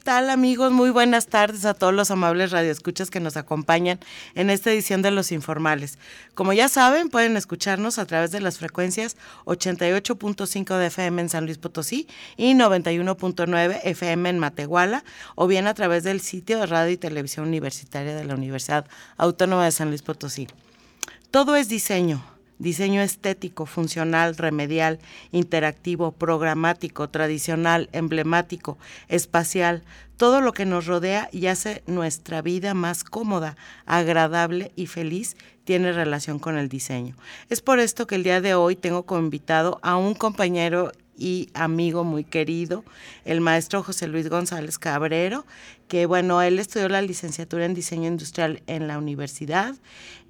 ¿Qué tal amigos? Muy buenas tardes a todos los amables radioescuchas que nos acompañan en esta edición de Los Informales. Como ya saben, pueden escucharnos a través de las frecuencias 88.5 de FM en San Luis Potosí y 91.9 FM en Matehuala o bien a través del sitio de radio y televisión universitaria de la Universidad Autónoma de San Luis Potosí. Todo es diseño, diseño estético, funcional, remedial, interactivo, programático, tradicional, emblemático, espacial, todo lo que nos rodea y hace nuestra vida más cómoda, agradable y feliz tiene relación con el diseño. Es por esto que el día de hoy tengo como invitado a un compañero y amigo muy querido, el maestro José Luis González Cabrero, que bueno, él estudió la licenciatura en diseño industrial en la universidad,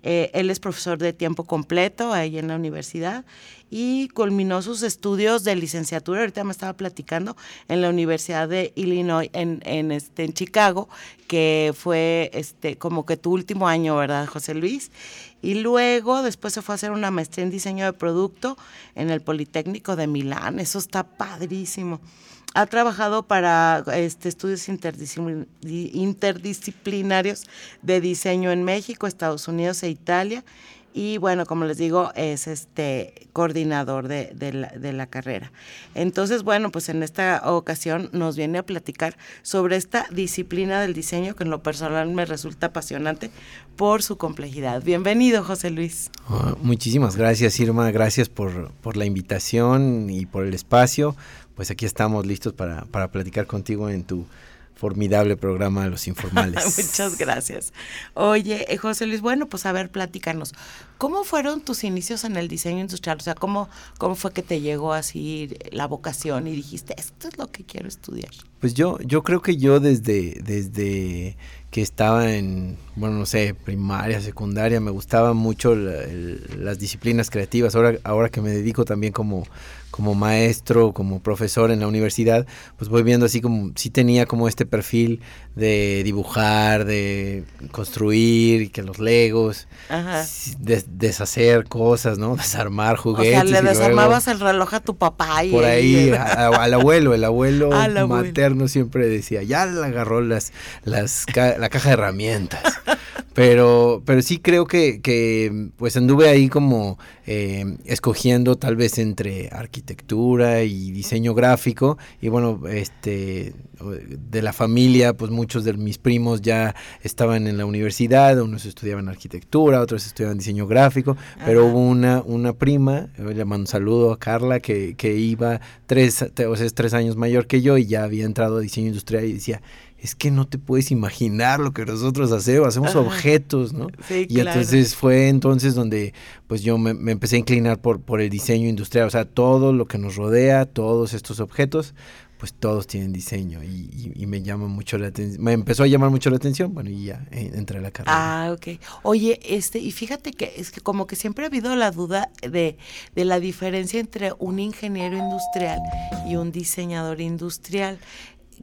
eh, él es profesor de tiempo completo ahí en la universidad y culminó sus estudios de licenciatura, ahorita me estaba platicando, en la Universidad de Illinois en, en, este, en Chicago, que fue este, como que tu último año, ¿verdad, José Luis? Y luego después se fue a hacer una maestría en diseño de producto en el Politécnico de Milán, eso está padrísimo. Ha trabajado para este, estudios interdisciplinarios de diseño en México, Estados Unidos e Italia y bueno, como les digo, es este coordinador de, la, carrera. Entonces, bueno, pues en esta ocasión nos viene a platicar sobre esta disciplina del diseño que en lo personal me resulta apasionante por su complejidad. Bienvenido, José Luis. Oh, muchísimas gracias, Irma. Gracias por, la invitación y por el espacio. Pues aquí estamos listos para, para platicar contigo en tu formidable programa de los informales. Muchas gracias. Oye, eh, José Luis, bueno, pues a ver, platícanos. ¿Cómo fueron tus inicios en el diseño industrial? O sea, ¿cómo, cómo fue que te llegó así la vocación y dijiste, esto es lo que quiero estudiar? Pues yo, yo creo que yo desde, desde que estaba en, bueno, no sé, primaria, secundaria, me gustaban mucho la, el, las disciplinas creativas. Ahora, ahora que me dedico también como como maestro, como profesor en la universidad, pues voy viendo así como, sí tenía como este perfil de dibujar, de construir, que los legos, de, deshacer cosas, ¿no? Desarmar juguetes. O sea, le desarmabas el reloj a tu papá. Y por ahí, a, al abuelo, el abuelo materno siempre decía, ya le agarró las, las, la caja de herramientas. pero, pero sí creo que, que pues anduve ahí como eh, escogiendo tal vez entre arquitectura y diseño gráfico. Y bueno, este de la familia, pues muchos de mis primos ya estaban en la universidad, unos estudiaban arquitectura, otros estudiaban diseño gráfico, pero hubo una, una prima, le mando un saludo a Carla, que, que iba tres, o sea, es tres años mayor que yo y ya había entrado a diseño industrial y decía, es que no te puedes imaginar lo que nosotros hacemos, hacemos Ajá. objetos, ¿no? Sí, y claro. entonces fue entonces donde pues yo me, me, empecé a inclinar por, por el diseño industrial, o sea, todo lo que nos rodea, todos estos objetos, pues todos tienen diseño y, y, y me llama mucho la atención, me empezó a llamar mucho la atención, bueno, y ya eh, entré a la carrera. Ah, ok. Oye, este, y fíjate que es que como que siempre ha habido la duda de, de la diferencia entre un ingeniero industrial y un diseñador industrial.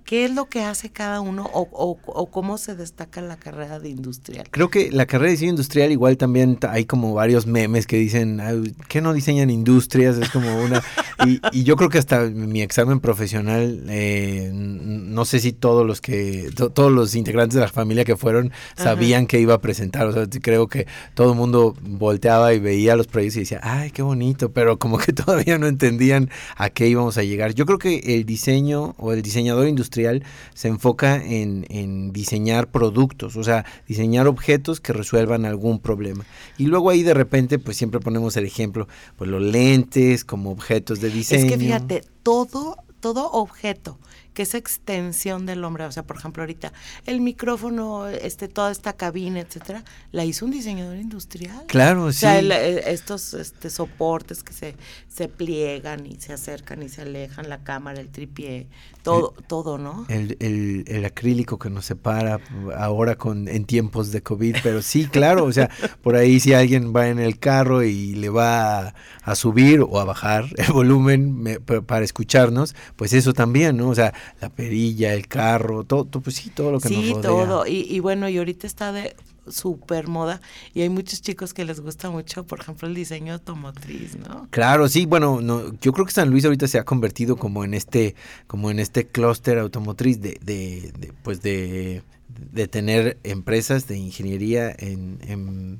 ¿Qué es lo que hace cada uno o, o, o, cómo se destaca la carrera de industrial? Creo que la carrera de diseño industrial igual también hay como varios memes que dicen, ¿qué no diseñan industrias? Es como una... y, y, yo creo que hasta mi examen profesional, eh, no sé si todos los que, to, todos los integrantes de la familia que fueron sabían Ajá. que iba a presentar. O sea, creo que todo el mundo volteaba y veía los proyectos y decía, ay, qué bonito, pero como que todavía no entendían a qué íbamos a llegar. Yo creo que el diseño o el diseñador industrial industrial se enfoca en, en, diseñar productos, o sea, diseñar objetos que resuelvan algún problema. Y luego ahí de repente, pues siempre ponemos el ejemplo, pues los lentes como objetos de diseño. Es que fíjate, todo, todo objeto que es extensión del hombre. O sea, por ejemplo, ahorita el micrófono, este, toda esta cabina, etcétera, la hizo un diseñador industrial. Claro, sí. O sea, eh, estos este, soportes que se, se pliegan y se acercan y se alejan, la cámara, el tripié, todo, todo, ¿no? El, el, el, acrílico que nos separa ahora con en tiempos de COVID, pero sí, claro, o sea, por ahí si alguien va en el carro y le va a, subir o a bajar el volumen para escucharnos, pues eso también, ¿no? O sea, la perilla, el carro, todo, pues sí, todo lo que nos rodea. Sí, todo, y, y bueno, y ahorita está de súper moda y hay muchos chicos que les gusta mucho, por ejemplo, el diseño automotriz, ¿no? Claro, sí, bueno, no, yo creo que San Luis ahorita se ha convertido como en este, como en este clúster automotriz de, de, de, pues de, de tener empresas de ingeniería en, en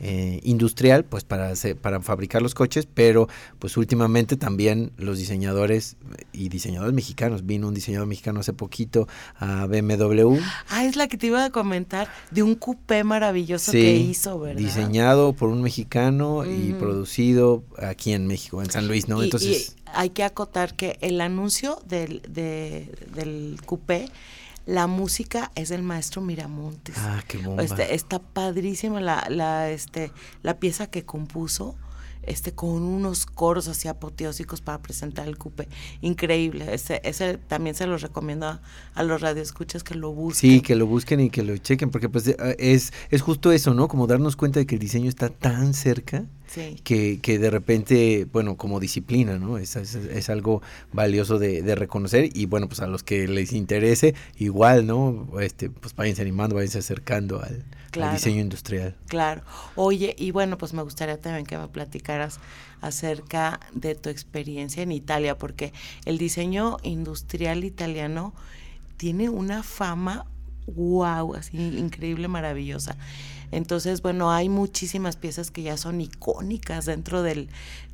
eh, industrial pues para para fabricar los coches pero pues últimamente también los diseñadores y diseñadores mexicanos vino un diseñador mexicano hace poquito a BMW ah es la que te iba a comentar de un coupé maravilloso que hizo verdad diseñado por un mexicano y producido aquí en México en San Luis no entonces hay que acotar que el anuncio del del coupé la música es del maestro Miramontes. Ah, qué bomba. Este, está padrísima la, la, este, la pieza que compuso este, con unos coros así apoteósicos para presentar el cupe. Increíble. Ese, ese también se los recomiendo a, a, los radioescuchas que lo busquen. Sí, que lo busquen y que lo chequen, porque pues eh, es, es justo eso, ¿no? Como darnos cuenta de que el diseño está tan cerca que, que, de repente, bueno, como disciplina, ¿no? Es, es, algo valioso de, de, reconocer y bueno, pues a los que les interese, igual, ¿no? Este, pues váyanse animando, váyanse acercando al, diseño industrial. Claro. Oye, y bueno, pues me gustaría también que me platicaras acerca de tu experiencia en Italia, porque el diseño industrial italiano tiene una fama wow, así increíble, maravillosa. Entonces, bueno, hay muchísimas piezas que ya son icónicas dentro del,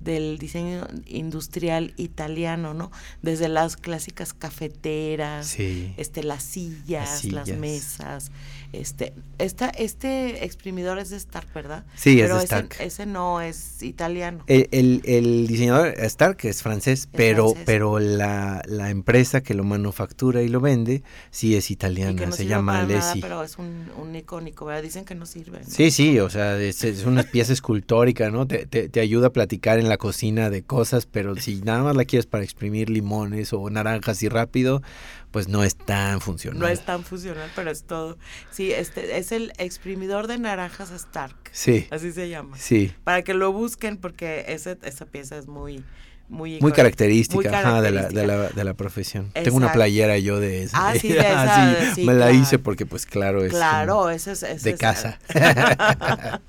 del diseño industrial italiano, ¿no? Desde las clásicas cafeteras, este, las sillas, las, mesas. Este, esta, este exprimidor es de Stark, ¿verdad? Sí, es de Stark. Ese, no es italiano. El, el, diseñador Stark es francés, pero, pero la, la, empresa que lo manufactura y lo vende sí es italiana, se llama Alessi. pero es un, un, icónico, ¿verdad? Dicen que no sirve. Sí, sí, o sea, es, es una pieza escultórica, ¿no? Te, te, te ayuda a platicar en la cocina de cosas, pero si nada más la quieres para exprimir limones o naranjas y rápido, pues no es tan funcional. No es tan funcional, pero es todo. Sí, este es el exprimidor de naranjas Stark. Sí. Así se llama. Sí. Para que lo busquen porque ese, esa pieza es muy muy, muy característica, de, la, de, la, de, la, profesión. Tengo una playera yo de esa. Ah, sí, de esa, me la hice porque pues claro es claro, eso es, de casa.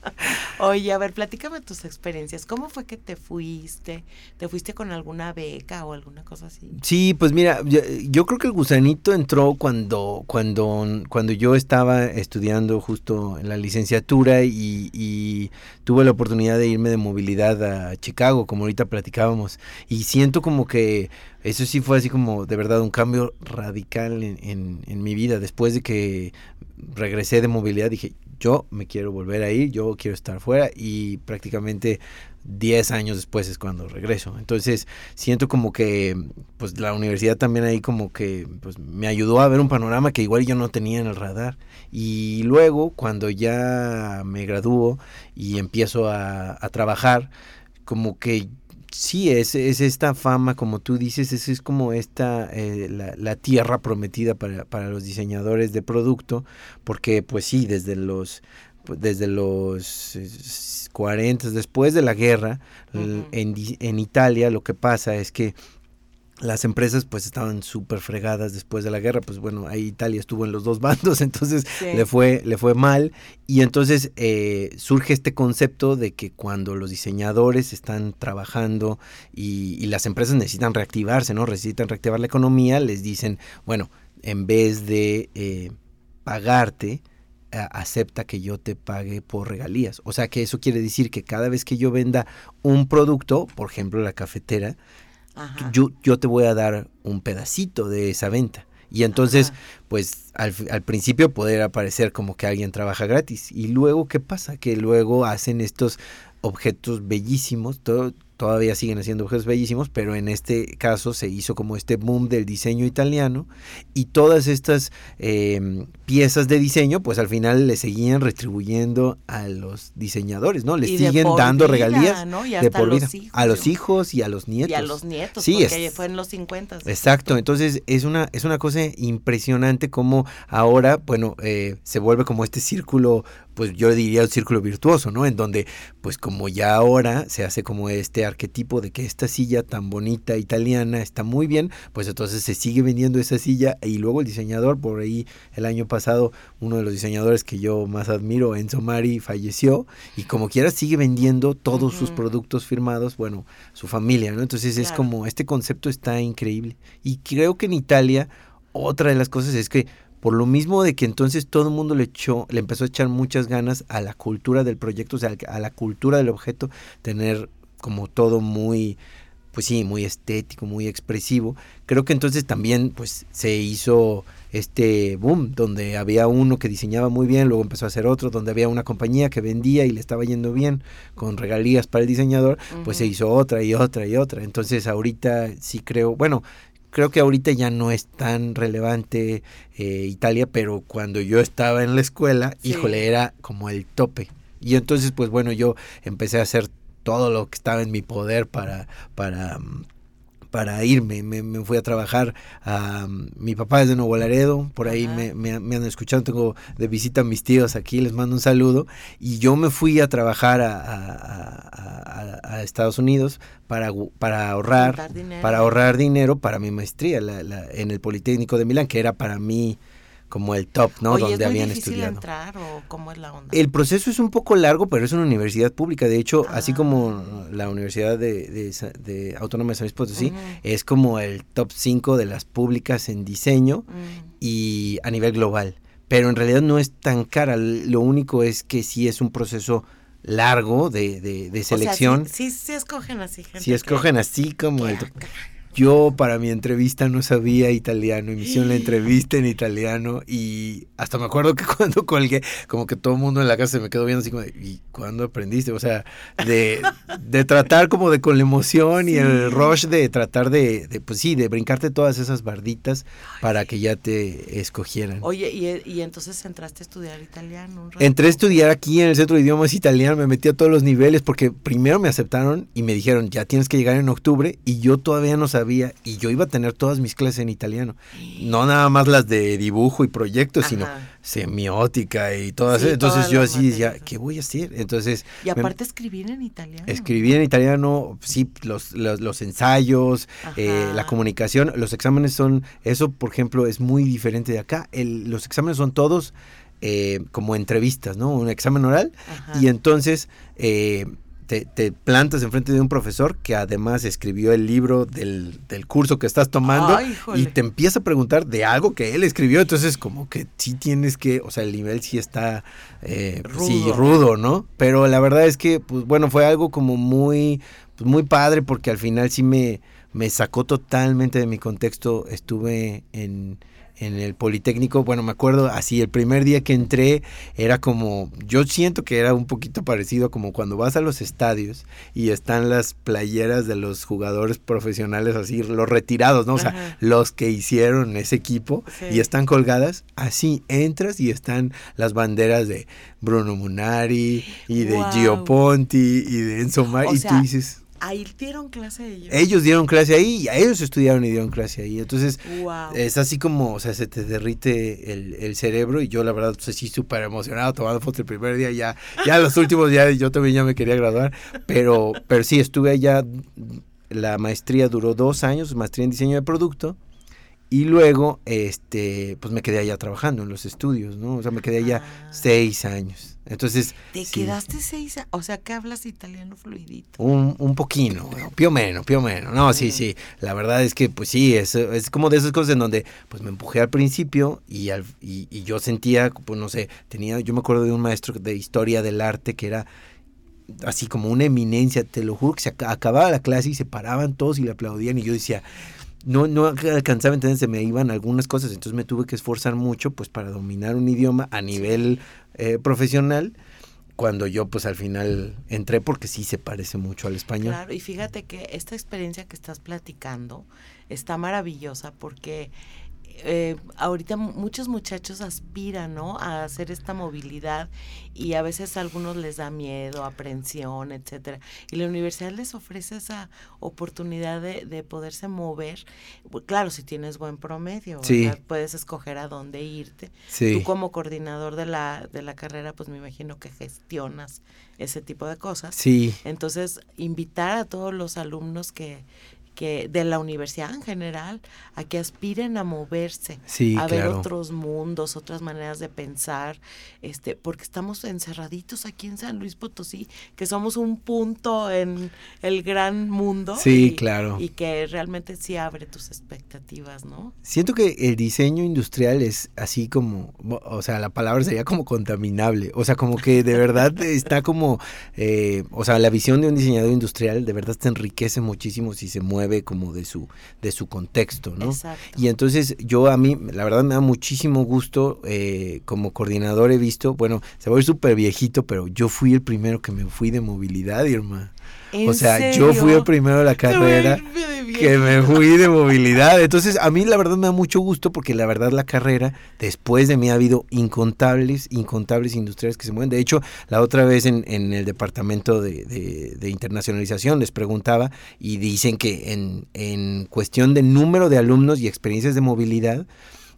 Oye, a ver, platícame tus experiencias. ¿Cómo fue que te fuiste? ¿Te fuiste con alguna beca o alguna cosa así? Sí, pues mira, yo, creo que el gusanito entró cuando cuando cuando yo estaba estudiando justo en la licenciatura y, y tuve la oportunidad de irme de movilidad a Chicago, como ahorita platicábamos y siento como que eso sí fue así como de verdad un cambio radical en, en, mi vida. Después de que regresé de movilidad dije, yo me quiero volver a ir, yo quiero estar fuera y prácticamente 10 años después es cuando regreso. Entonces siento como que pues la universidad también ahí como que pues me ayudó a ver un panorama que igual yo no tenía en el radar. Y luego cuando ya me gradúo y empiezo a, a trabajar, como que Sí, es, es esta fama, como tú dices, es, es como esta, eh, la, tierra prometida para, para, los diseñadores de producto, porque pues sí, desde los, pues, desde los 40, después de la guerra, en, en Italia lo que pasa es que las empresas pues estaban súper fregadas después de la guerra, pues bueno, ahí Italia estuvo en los dos bandos, entonces le, fue, le fue mal y entonces eh, surge este concepto de que cuando los diseñadores están trabajando y, las empresas necesitan reactivarse, ¿no? Necesitan reactivar la economía, les dicen, bueno, en vez de eh, pagarte, acepta que yo te pague por regalías. O sea que eso quiere decir que cada vez que yo venda un producto, por ejemplo la cafetera, yo, yo te voy a dar un pedacito de esa venta. Y entonces, pues al, al, principio poder aparecer como que alguien trabaja gratis. Y luego, ¿qué pasa? Que luego hacen estos objetos bellísimos. Todo, todavía siguen haciendo objetos bellísimos, pero en este caso se hizo como este boom del diseño italiano y todas estas em, piezas de diseño, pues al final le seguían retribuyendo a los diseñadores, ¿no? Les siguen dando regalías de por vida a los hijos y a los nietos. Y a los nietos, sí, porque fue en los 50. Exacto, entonces es una, es una cosa impresionante como ahora, bueno, eh, se vuelve como este círculo pues yo diría un círculo virtuoso, ¿no? En donde, pues como ya ahora se hace como este arquetipo de que esta silla tan bonita italiana está muy bien, pues entonces se sigue vendiendo esa silla y luego el diseñador, por ahí el año pasado, uno de los diseñadores que yo más admiro, Enzo Mari, falleció y como quiera sigue vendiendo todos sus productos firmados, bueno, su familia, ¿no? Entonces es como, este concepto está increíble. Y creo que en Italia, otra de las cosas es que por lo mismo de que entonces todo el mundo le echó, le empezó a echar muchas ganas a la cultura del proyecto, o sea, a la cultura del objeto, tener como todo muy, pues sí, muy estético, muy expresivo. Creo que entonces también pues se hizo este boom, donde había uno que diseñaba muy bien, luego empezó a hacer otro, donde había una compañía que vendía y le estaba yendo bien con regalías para el diseñador, pues se hizo otra y otra y otra. Entonces ahorita sí creo, bueno, creo que ahorita ya no es tan relevante eh, Italia, pero cuando yo estaba en la escuela, híjole, era como el tope. Y entonces, pues bueno, yo empecé a hacer todo lo que estaba en mi poder para, para mm, para irme. Me, fui a trabajar a mi papá es de Nuevo Laredo, por ahí me, me, han escuchado, tengo de visita a mis tíos aquí, les mando un saludo. Y yo me fui a trabajar a, a, Estados Unidos para, para ahorrar, para ahorrar dinero para mi maestría en el Politécnico de Milán, que era para mí como el top, ¿no? Donde ¿es habían difícil entrar o cómo es la onda? El proceso es un poco largo, pero es una universidad pública. De hecho, así ah. como la Universidad de, de, Autónoma de San Luis Potosí, es como el top 5 de las públicas en diseño mm. y a nivel global. Pero en realidad no es tan cara. Lo único es que sí es un proceso largo de, de, selección. sí, sí, escogen así. Gente sí escogen así como el... Yo para mi entrevista no sabía italiano y me hicieron la entrevista en italiano y hasta me acuerdo que cuando colgué, como que todo el mundo en la casa se me quedó viendo así como, ¿y cuándo aprendiste? O sea, de, de tratar como de con la emoción y el rush de tratar de, de, pues sí, de brincarte todas esas barditas para que ya te escogieran. Oye, ¿y, y entonces entraste a estudiar italiano? Entré a estudiar aquí en el Centro de Idiomas Italiano, me metí a todos los niveles porque primero me aceptaron y me dijeron, ya tienes que llegar en octubre y yo todavía no sabía y yo iba a tener todas mis clases en italiano. No nada más las de dibujo y proyectos, sino semiótica y todas Entonces yo así decía, ¿qué voy a hacer? Entonces... Y aparte escribir en italiano. Escribir en italiano, sí, los, los, ensayos, eh, la comunicación, los exámenes son, eso por ejemplo es muy diferente de acá. El, los exámenes son todos... Eh, como entrevistas, ¿no? Un examen oral. Y entonces eh, te, te, plantas enfrente de un profesor que además escribió el libro del, curso que estás tomando y te empieza a preguntar de algo que él escribió. Entonces, como que sí tienes que, o sea, el nivel sí está eh, rudo. Sí, rudo, ¿no? Pero la verdad es que, pues bueno, fue algo como muy, pues, muy padre porque al final sí me, me sacó totalmente de mi contexto. Estuve en en el Politécnico, bueno, me acuerdo así, el primer día que entré era como, yo siento que era un poquito parecido como cuando vas a los estadios y están las playeras de los jugadores profesionales así, los retirados, ¿no? O sea, los que hicieron ese equipo y están colgadas, así entras y están las banderas de Bruno Munari y de Gio Ponti y de Enzo Mar y tú dices Ahí dieron clase ellos. Ellos dieron clase ahí y a ellos estudiaron y dieron clase ahí. Entonces, es así como, o sea, se te derrite el, cerebro y yo la verdad, pues sí, súper emocionado tomando fotos el primer día, ya, ya los últimos días yo también ya me quería graduar, pero, pero sí, estuve allá, la maestría duró dos años, maestría en diseño de producto. Y luego, este, pues me quedé allá trabajando en los estudios, ¿no? O sea, me quedé allá ah. seis años. Entonces. ¿Te quedaste seis O sea, que hablas italiano fluidito. Un, un poquito, pio menos, pio menos. No, sí, sí. La verdad es que, pues sí, es, es como de esas cosas en donde, pues me empujé al principio y, al, y, y yo sentía, pues no sé, tenía, yo me acuerdo de un maestro de historia del arte que era así como una eminencia, te lo juro que se acababa la clase y se paraban todos y le aplaudían y yo decía, no, no alcanzaba a entender, se me iban algunas cosas, entonces me tuve que esforzar mucho pues para dominar un idioma a nivel eh, profesional cuando yo pues al final entré porque sí se parece mucho al español. Claro, y fíjate que esta experiencia que estás platicando está maravillosa porque eh, ahorita muchos muchachos aspiran, ¿no? A hacer esta movilidad y a veces a algunos les da miedo, aprensión, etcétera. Y la universidad les ofrece esa oportunidad de, de poderse mover. Claro, si tienes buen promedio, puedes escoger a dónde irte. Tú como coordinador de la, de la carrera, pues me imagino que gestionas ese tipo de cosas. Sí. Entonces, invitar a todos los alumnos que que de la universidad en general a que aspiren a moverse, a ver otros mundos, otras maneras de pensar, este, porque estamos encerraditos aquí en San Luis Potosí, que somos un punto en el gran mundo. Sí, claro. Y que realmente sí abre tus expectativas, ¿no? Siento que el diseño industrial es así como, o sea, la palabra sería como contaminable, o sea, como que de verdad está como, eh, o sea, la visión de un diseñador industrial de verdad te enriquece muchísimo si se mueve como de su, de su contexto, ¿no? Y entonces yo a mí, la verdad me da muchísimo gusto, eh, como coordinador he visto, bueno, se va a ir súper viejito, pero yo fui el primero que me fui de movilidad, Irma. O sea, yo fui el primero de la carrera que me fui de movilidad. Entonces, a mí la verdad me da mucho gusto porque la verdad la carrera, después de mí ha habido incontables, incontables industriales que se mueven. De hecho, la otra vez en, en el departamento de, de, internacionalización les preguntaba y dicen que en, en cuestión de número de alumnos y experiencias de movilidad,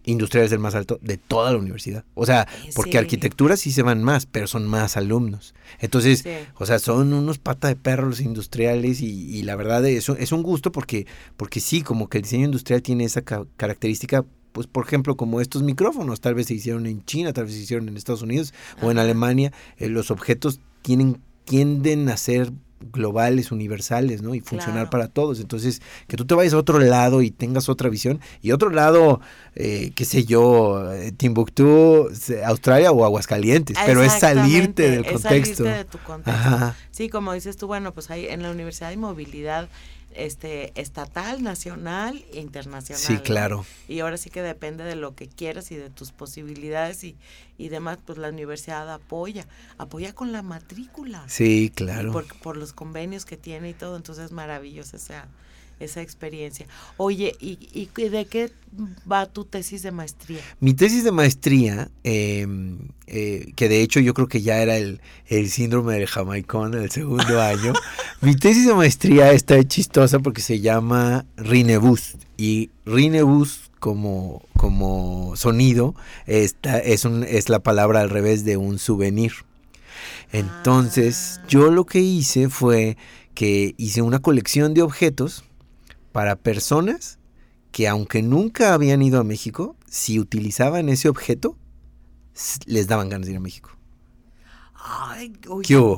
industriales del más alto de toda la universidad. O sea, porque arquitectura sí se van más, pero son más alumnos. Entonces, o sea, son unos pata de perro los industriales y, la verdad es, es un gusto porque, porque sí, como que el diseño industrial tiene esa característica pues por ejemplo como estos micrófonos tal vez se hicieron en China, tal vez se hicieron en Estados Unidos o en Alemania, eh, los objetos tienen tienden a ser globales, universales, ¿no? Y funcionar para todos. Entonces, que tú te vayas a otro lado y tengas otra visión. Y otro lado, eh, qué sé yo, eh, Timbuktu, Australia o Aguascalientes. Pero es salirte del contexto. Salirte de tu contexto. Sí, como dices tú, bueno, pues ahí en la Universidad de Movilidad este estatal, nacional e internacional. Sí, claro. Y ahora sí que depende de lo que quieras y de tus posibilidades y, y demás, pues la universidad apoya, apoya con la matrícula. Sí, claro. Por, por los convenios que tiene y todo, entonces es maravilloso esa, esa experiencia. Oye, ¿y, ¿y, de qué va tu tesis de maestría? Mi tesis de maestría, em, eh, que de hecho yo creo que ya era el, el síndrome del jamaicón en el segundo año, mi tesis de maestría está chistosa porque se llama Rinebus y Rinebus como, como sonido esta, es, un, es la palabra al revés de un souvenir. Entonces, ah. yo lo que hice fue que hice una colección de objetos para personas que aunque nunca habían ido a México, si utilizaban ese objeto, les daban ganas de ir a México. Ay, oye, ¿Qué hubo?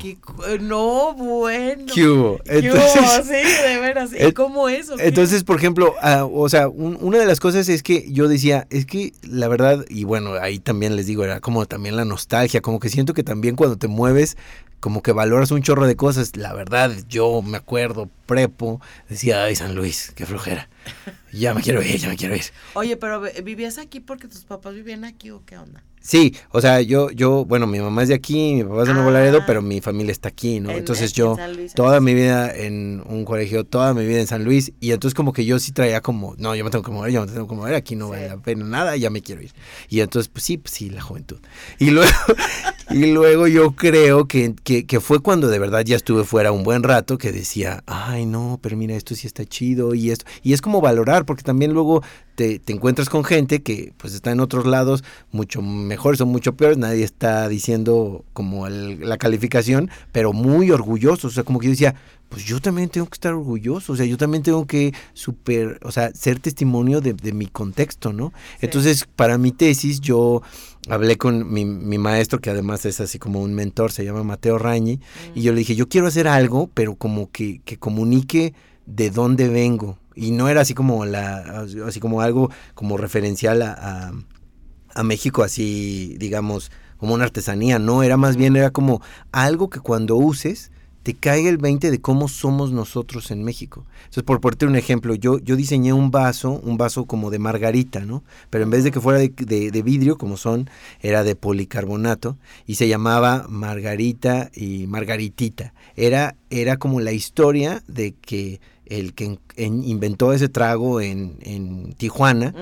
no, bueno. ¿Qué hubo? Entonces, Sí, de veras. ¿Y cómo eso? Entonces, por ejemplo, ah, o sea, una de las cosas es que yo decía, es que la verdad, y bueno, ahí también les digo, era como también la nostalgia, como que siento que también cuando te mueves como que valoras un chorro de cosas. La verdad, yo me acuerdo, prepo, decía, ay, San Luis, qué flojera. Ya me quiero ir, ya me quiero ir. Oye, pero ¿vivías aquí porque tus papás vivían aquí o qué onda? Sí, o sea, yo, yo, bueno, mi mamá es de aquí, mi papá es de Nuevo Laredo, ah. pero mi familia está aquí, ¿no? entonces yo, toda mi vida en un colegio, toda mi vida en San Luis, y entonces como que yo sí traía como, no, yo me tengo que mover, yo me tengo que mover, aquí no vale la pena nada, ya me quiero ir. Y entonces, pues sí, pues sí, la juventud. Y luego, y luego yo creo que, que, que fue cuando de verdad ya estuve fuera un buen rato, que decía, ay, no, pero mira, esto sí está chido, y esto, y es como valorar, porque también luego te, encuentras con gente que pues está en otros lados mucho mejores o mucho peores, nadie está diciendo como la calificación, pero muy orgullosos, o sea, como que yo decía, pues yo también tengo que estar orgulloso, o sea, yo también tengo que super, o sea, ser testimonio de, mi contexto, ¿no? Entonces, para mi tesis yo hablé con mi, maestro, que además es así como un mentor, se llama Mateo Rañi, y yo le dije, yo quiero hacer algo, pero como que, que comunique de dónde vengo, y no era así como la así como algo como referencial a, a, México así digamos como una artesanía no era más bien era como algo que cuando uses te caiga el 20 de cómo somos nosotros en México. Entonces, por ponerte un ejemplo, yo, yo diseñé un vaso, un vaso como de margarita, ¿no? Pero en vez de que fuera de, de vidrio, como son, era de policarbonato y se llamaba Margarita y Margaritita. Era, era como la historia de que el que inventó ese trago en, Tijuana,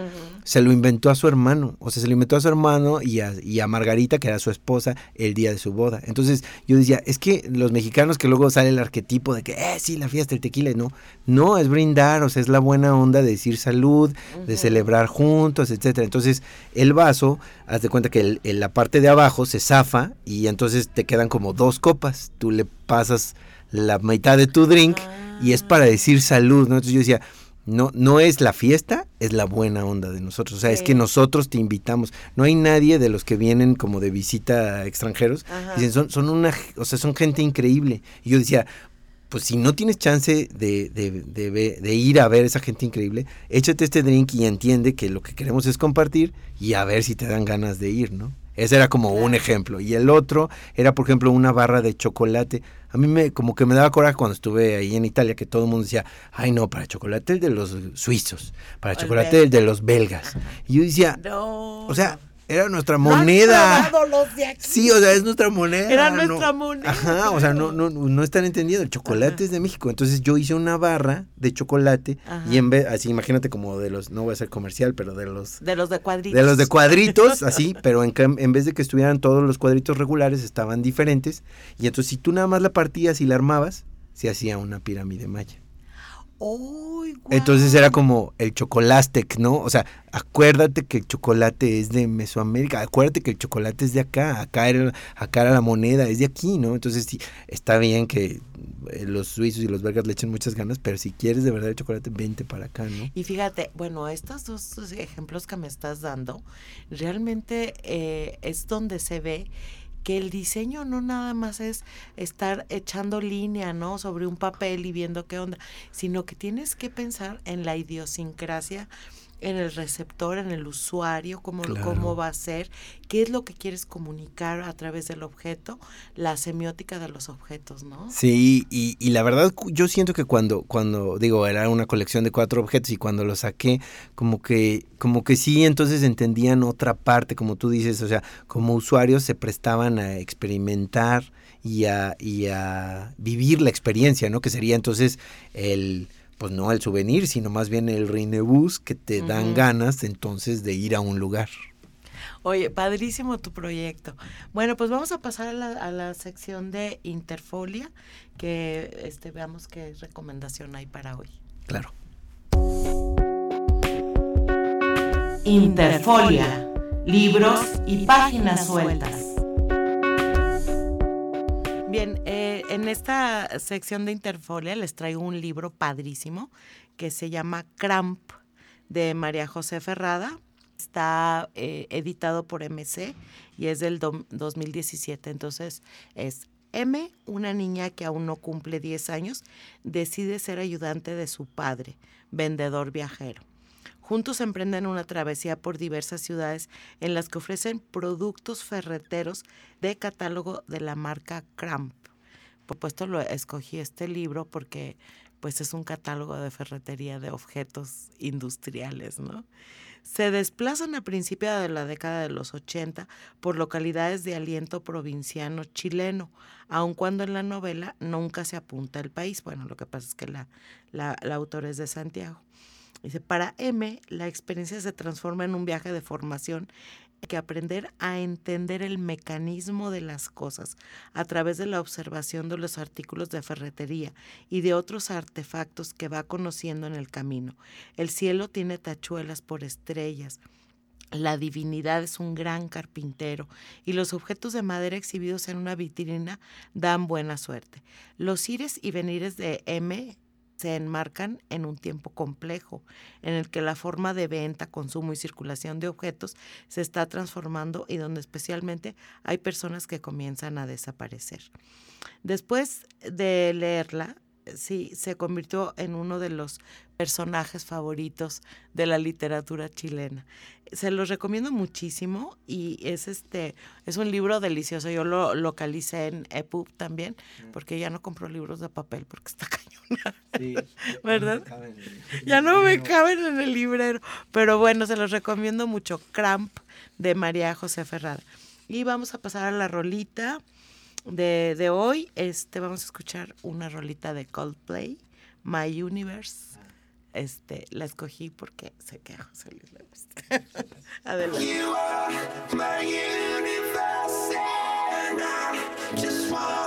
se lo inventó a su hermano. O sea, se lo inventó a su hermano y a, Margarita, que era su esposa, el día de su boda. Entonces yo decía, es que los mexicanos que luego sale el arquetipo de que, eh, sí, la fiesta, el tequila, no. No, es brindar, o sea, es la buena onda de decir salud, de celebrar juntos, etcétera. Entonces, el vaso, haz de cuenta que la parte de abajo se zafa y entonces te quedan como dos copas. Tú le pasas la mitad de tu drink. Ah y es para decir salud, ¿no? Entonces yo decía, no, no es la fiesta, es la buena onda de nosotros. O sea, es que nosotros te invitamos. No hay nadie de los que vienen como de visita a extranjeros. Dicen, son, son una, o sea, son gente increíble. Y yo decía, pues si no tienes chance de, de, de, de, ir a ver esa gente increíble, échate este drink y entiende que lo que queremos es compartir y a ver si te dan ganas de ir, ¿no? Ese era como un ejemplo. Y el otro era, por ejemplo, una barra de chocolate. A mí me, como que me daba coraje cuando estuve ahí en Italia, que todo el mundo decía, ay no, para chocolate el de los suizos, para chocolate el de los belgas. Y yo decía, no, o sea, era nuestra moneda. Sí, o sea, es nuestra moneda. Era nuestra moneda. Ajá, o sea, no, no, no están entendiendo. El chocolate es de México. Entonces yo hice una barra de chocolate y en vez, así imagínate como de los, no voy a ser comercial, pero de los. De los de cuadritos. De los de cuadritos, así, pero en, en vez de que estuvieran todos los cuadritos regulares, estaban diferentes. Y entonces si tú nada más la partías y la armabas, se hacía una pirámide maya. Entonces era como el chocolastec, ¿no? O sea, acuérdate que el chocolate es de Mesoamérica, acuérdate que el chocolate es de acá, acá era, acá era la moneda, es de aquí, ¿no? Entonces sí, está bien que eh, los suizos y los belgas le echen muchas ganas, pero si quieres de verdad el chocolate, vente para acá, ¿no? Y fíjate, bueno, estos dos ejemplos que me estás dando, realmente eh, es donde se ve que el diseño no nada más es estar echando línea, ¿no? Sobre un papel y viendo qué onda, sino que tienes que pensar en la idiosincrasia en el receptor, en el usuario, cómo, cómo va a ser, qué es lo que quieres comunicar a través del objeto, la semiótica de los objetos, ¿no? Sí, y, y la verdad yo siento que cuando, cuando, digo, era una colección de cuatro objetos y cuando lo saqué, como que, como que sí, entonces entendían otra parte, como tú dices, o sea, como usuarios se prestaban a experimentar y a, y a vivir la experiencia, ¿no? Que sería entonces el pues no el souvenir, sino más bien el rinebus que te dan ganas entonces de ir a un lugar. Oye, padrísimo tu proyecto. Bueno, pues vamos a pasar a la, a la sección de Interfolia, que este, veamos qué recomendación hay para hoy. Claro. Interfolia, libros y páginas sueltas. Bien, eh, en esta sección de Interfolia les traigo un libro padrísimo que se llama Cramp de María José Ferrada. Está eh, editado por MC y es del 2017. Entonces es M, una niña que aún no cumple 10 años, decide ser ayudante de su padre, vendedor viajero. Juntos emprenden una travesía por diversas ciudades en las que ofrecen productos ferreteros de catálogo de la marca Cramp. Por supuesto, lo escogí este libro porque pues es un catálogo de ferretería de objetos industriales, ¿no? Se desplazan a principios de la década de los 80 por localidades de aliento provinciano chileno, aun cuando en la novela nunca se apunta el país. Bueno, lo que pasa es que la, la, la autora es de Santiago. Dice, para M, la experiencia se transforma en un viaje de formación que aprender a entender el mecanismo de las cosas a través de la observación de los artículos de ferretería y de otros artefactos que va conociendo en el camino. El cielo tiene tachuelas por estrellas. La divinidad es un gran carpintero y los objetos de madera exhibidos en una vitrina dan buena suerte. Los ires y venires de M se enmarcan en un tiempo complejo, en el que la forma de venta, consumo y circulación de objetos se está transformando y donde especialmente hay personas que comienzan a desaparecer. Después de leerla, sí, se convirtió en uno de los personajes favoritos de la literatura chilena. Se los recomiendo muchísimo y es este es un libro delicioso. Yo lo localicé en EPUB también, mm. porque ya no compro libros de papel porque está cañona. Sí, ¿Verdad? ya no me caben en el librero. Pero bueno, se los recomiendo mucho. Cramp de María José Ferrada. Y vamos a pasar a la rolita de, de hoy. Este, vamos a escuchar una rolita de Coldplay, My Universe este, la escogí porque sé que a José Luis le gusta. Adelante. You are my universe and I just want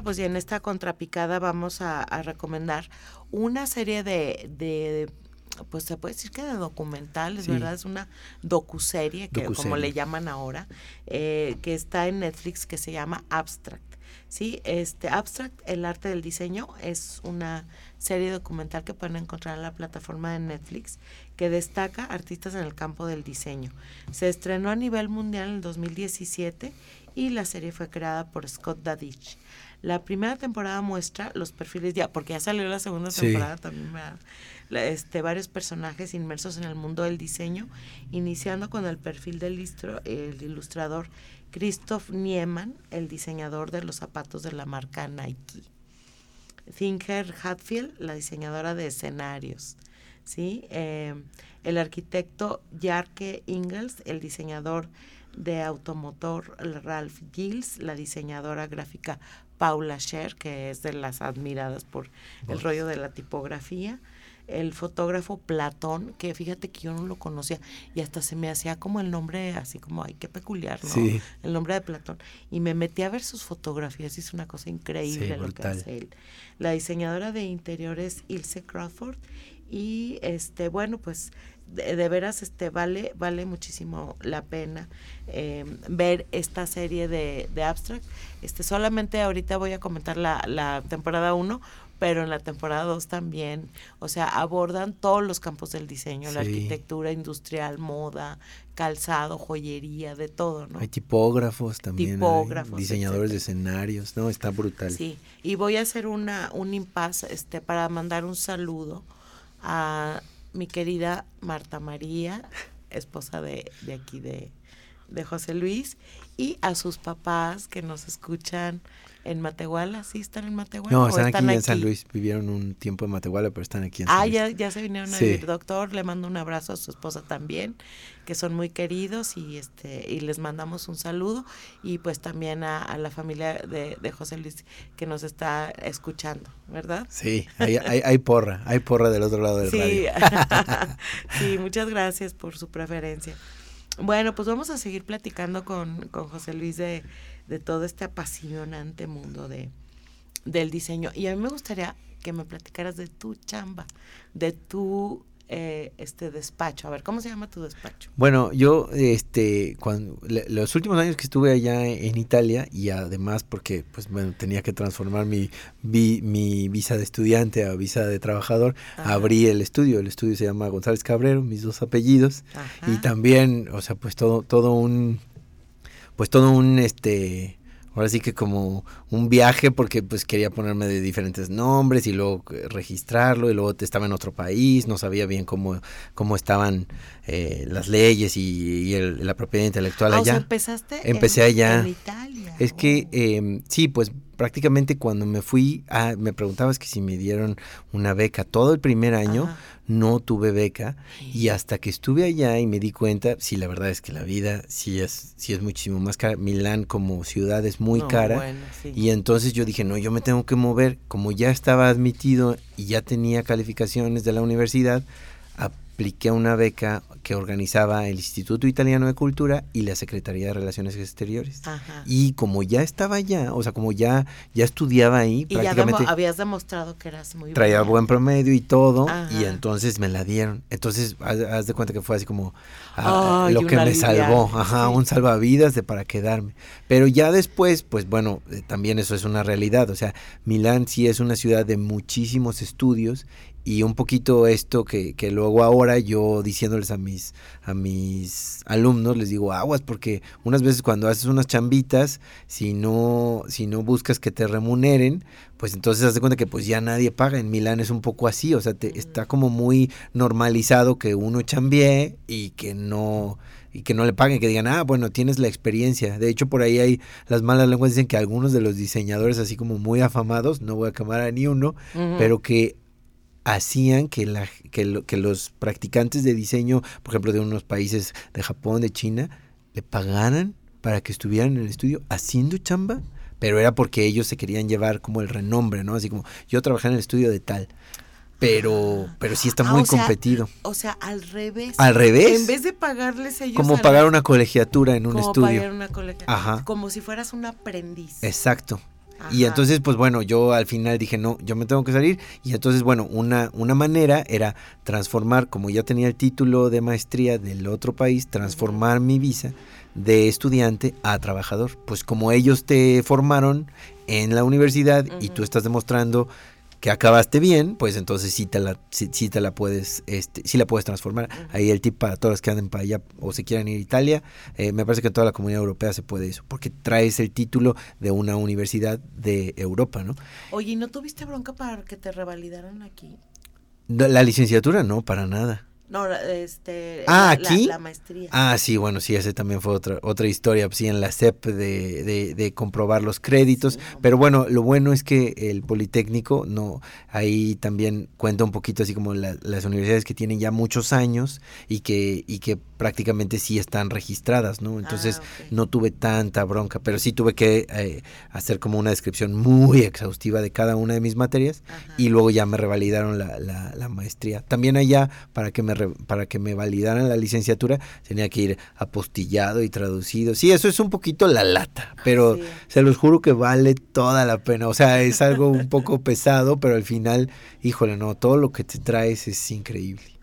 Bueno, pues y en esta contrapicada vamos a, recomendar una serie de, pues se puede decir que de documentales, ¿verdad? Es una docuserie, que como le llaman ahora, eh, que está en Netflix, que se llama Abstract. Sí, este Abstract, el arte del diseño, es una serie documental que pueden encontrar en la plataforma de Netflix que destaca artistas en el campo del diseño. Se estrenó a nivel mundial en el 2017 y la serie fue creada por Scott Dadich. La primera temporada muestra los perfiles ya, porque ya salió la segunda temporada también, este, varios personajes inmersos en el mundo del diseño, iniciando con el perfil del el ilustrador Christoph Niemann, el diseñador de los zapatos de la marca Nike. Thinker Hatfield, la diseñadora de escenarios. ¿sí? Eh, el arquitecto Jarke Ingels, el diseñador de automotor Ralph Gills, la diseñadora gráfica Paula Scher, que es de las admiradas por el rollo de la tipografía, el fotógrafo Platón, que fíjate que yo no lo conocía y hasta se me hacía como el nombre así como, ay, qué peculiar, ¿no? El nombre de Platón. Y me metí a ver sus fotografías y es una cosa increíble lo que hace él. La diseñadora de interiores Ilse Crawford y este, bueno, pues de, veras este vale vale muchísimo la pena eh, ver esta serie de, de, Abstract. Este, solamente ahorita voy a comentar la, la temporada 1, pero en la temporada 2 también, o sea, abordan todos los campos del diseño, la arquitectura industrial, moda, calzado, joyería, de todo, ¿no? Hay tipógrafos también, tipógrafos, diseñadores de escenarios, no, está brutal. Sí, y voy a hacer una un impasse este para mandar un saludo a mi querida Marta María, esposa de, de aquí de, de José Luis, y a sus papás que nos escuchan en Matehuala, ¿sí están en Matehuala? No, están, aquí, en San Luis, vivieron un tiempo en Matehuala, pero están aquí en San ah, Luis. Ah, ya, ya se vinieron a vivir, doctor, le mando un abrazo a su esposa también, que son muy queridos y este y les mandamos un saludo y pues también a, la familia de, de, José Luis que nos está escuchando, ¿verdad? Sí, hay, hay, hay porra, hay porra del otro lado del sí. sí, muchas gracias por su preferencia. Bueno, pues vamos a seguir platicando con, con José Luis de, de, todo este apasionante mundo de, del diseño. Y a mí me gustaría que me platicaras de tu chamba, de tu eh, este despacho. A ver, ¿cómo se llama tu despacho? Bueno, yo, este, cuando los últimos años que estuve allá en Italia y además porque, pues, bueno, tenía que transformar mi, mi visa de estudiante a visa de trabajador, abrí el estudio. El estudio se llama González Cabrero, mis dos apellidos y también, o sea, pues todo, todo un, pues todo un, este, ahora sí que como un viaje porque pues quería ponerme de diferentes nombres y luego registrarlo y luego estaba en otro país, no sabía bien cómo, cómo estaban eh, las leyes y, la propiedad intelectual ah, allá. O sea, empezaste Empecé en, allá. en Italia. Es que eh, sí, pues prácticamente cuando me fui, ah, me preguntabas que si me dieron una beca todo el primer año, no tuve beca y hasta que estuve allá y me di cuenta, sí, la verdad es que la vida sí es, sí es muchísimo más cara. Milán como ciudad es muy cara y entonces yo dije, no, yo me tengo que mover, como ya estaba admitido y ya tenía calificaciones de la universidad, apliqué una beca que organizaba el Instituto Italiano de Cultura y la Secretaría de Relaciones Exteriores. Y como ya estaba allá, o sea, como ya, ya estudiaba ahí, y prácticamente... ya habías demostrado que eras muy Traía buen promedio y todo, y entonces me la dieron. Entonces, haz, de cuenta que fue así como ah, lo que me salvó, ajá, un salvavidas de para quedarme. Pero ya después, pues bueno, eh, también eso es una realidad, o sea, Milán sí es una ciudad de muchísimos estudios y un poquito esto que, que, luego ahora yo diciéndoles a mis a mis alumnos les digo aguas porque unas veces cuando haces unas chambitas si no si no buscas que te remuneren pues entonces haz de cuenta que pues ya nadie paga. En Milán es un poco así o sea te, está como muy normalizado que uno chambie y que no y que no le paguen, que digan, ah, bueno, tienes la experiencia. De hecho, por ahí hay las malas lenguas dicen que algunos de los diseñadores así como muy afamados, no voy a quemar a ni uno, pero que hacían que, la, que, que los practicantes de diseño, por ejemplo, de unos países de Japón, de China, le pagaran para que estuvieran en el estudio haciendo chamba, pero era porque ellos se querían llevar como el renombre, ¿no? Así como yo trabajé en el estudio de tal. pero, pero sí está ah, muy competido. o sea, al revés. Al revés. En vez de pagarles ellos. Como pagar una colegiatura en un como estudio. Pagar una colegiatura. Ajá. Como si fueras un aprendiz. Exacto. Y entonces, pues bueno, yo al final dije, no, yo me tengo que salir. Y entonces, bueno, una, una manera era transformar, como ya tenía el título de maestría del otro país, transformar mi visa de estudiante a trabajador. Pues como ellos te formaron en la universidad y tú estás demostrando que acabaste bien, pues entonces sí te la, sí, te la puedes, este, sí la puedes transformar. Ahí el tip para todos los que anden para allá o se quieran ir a Italia, eh, me parece que en toda la comunidad europea se puede eso, porque traes el título de una universidad de Europa, ¿no? Oye, ¿y no tuviste bronca para que te revalidaran aquí? La licenciatura no, para nada. No, este. Ah, aquí. La, maestría. Ah, sí, bueno, sí, ese también fue otra otra historia, sí, en la CEP de, de, de comprobar los créditos. pero bueno, lo bueno es que el Politécnico, no, ahí también cuenta un poquito así como las universidades que tienen ya muchos años y que, y que prácticamente sí están registradas, ¿no? Entonces ah, no tuve tanta bronca, pero sí tuve que eh, hacer como una descripción muy exhaustiva de cada una de mis materias y luego ya me revalidaron la, la, maestría. También allá, para que, me para que me validaran la licenciatura, tenía que ir apostillado y traducido. Sí, eso es un poquito la lata, pero se los juro que vale toda la pena. O sea, es algo un poco pesado, pero al final, híjole, no, todo lo que te traes es increíble.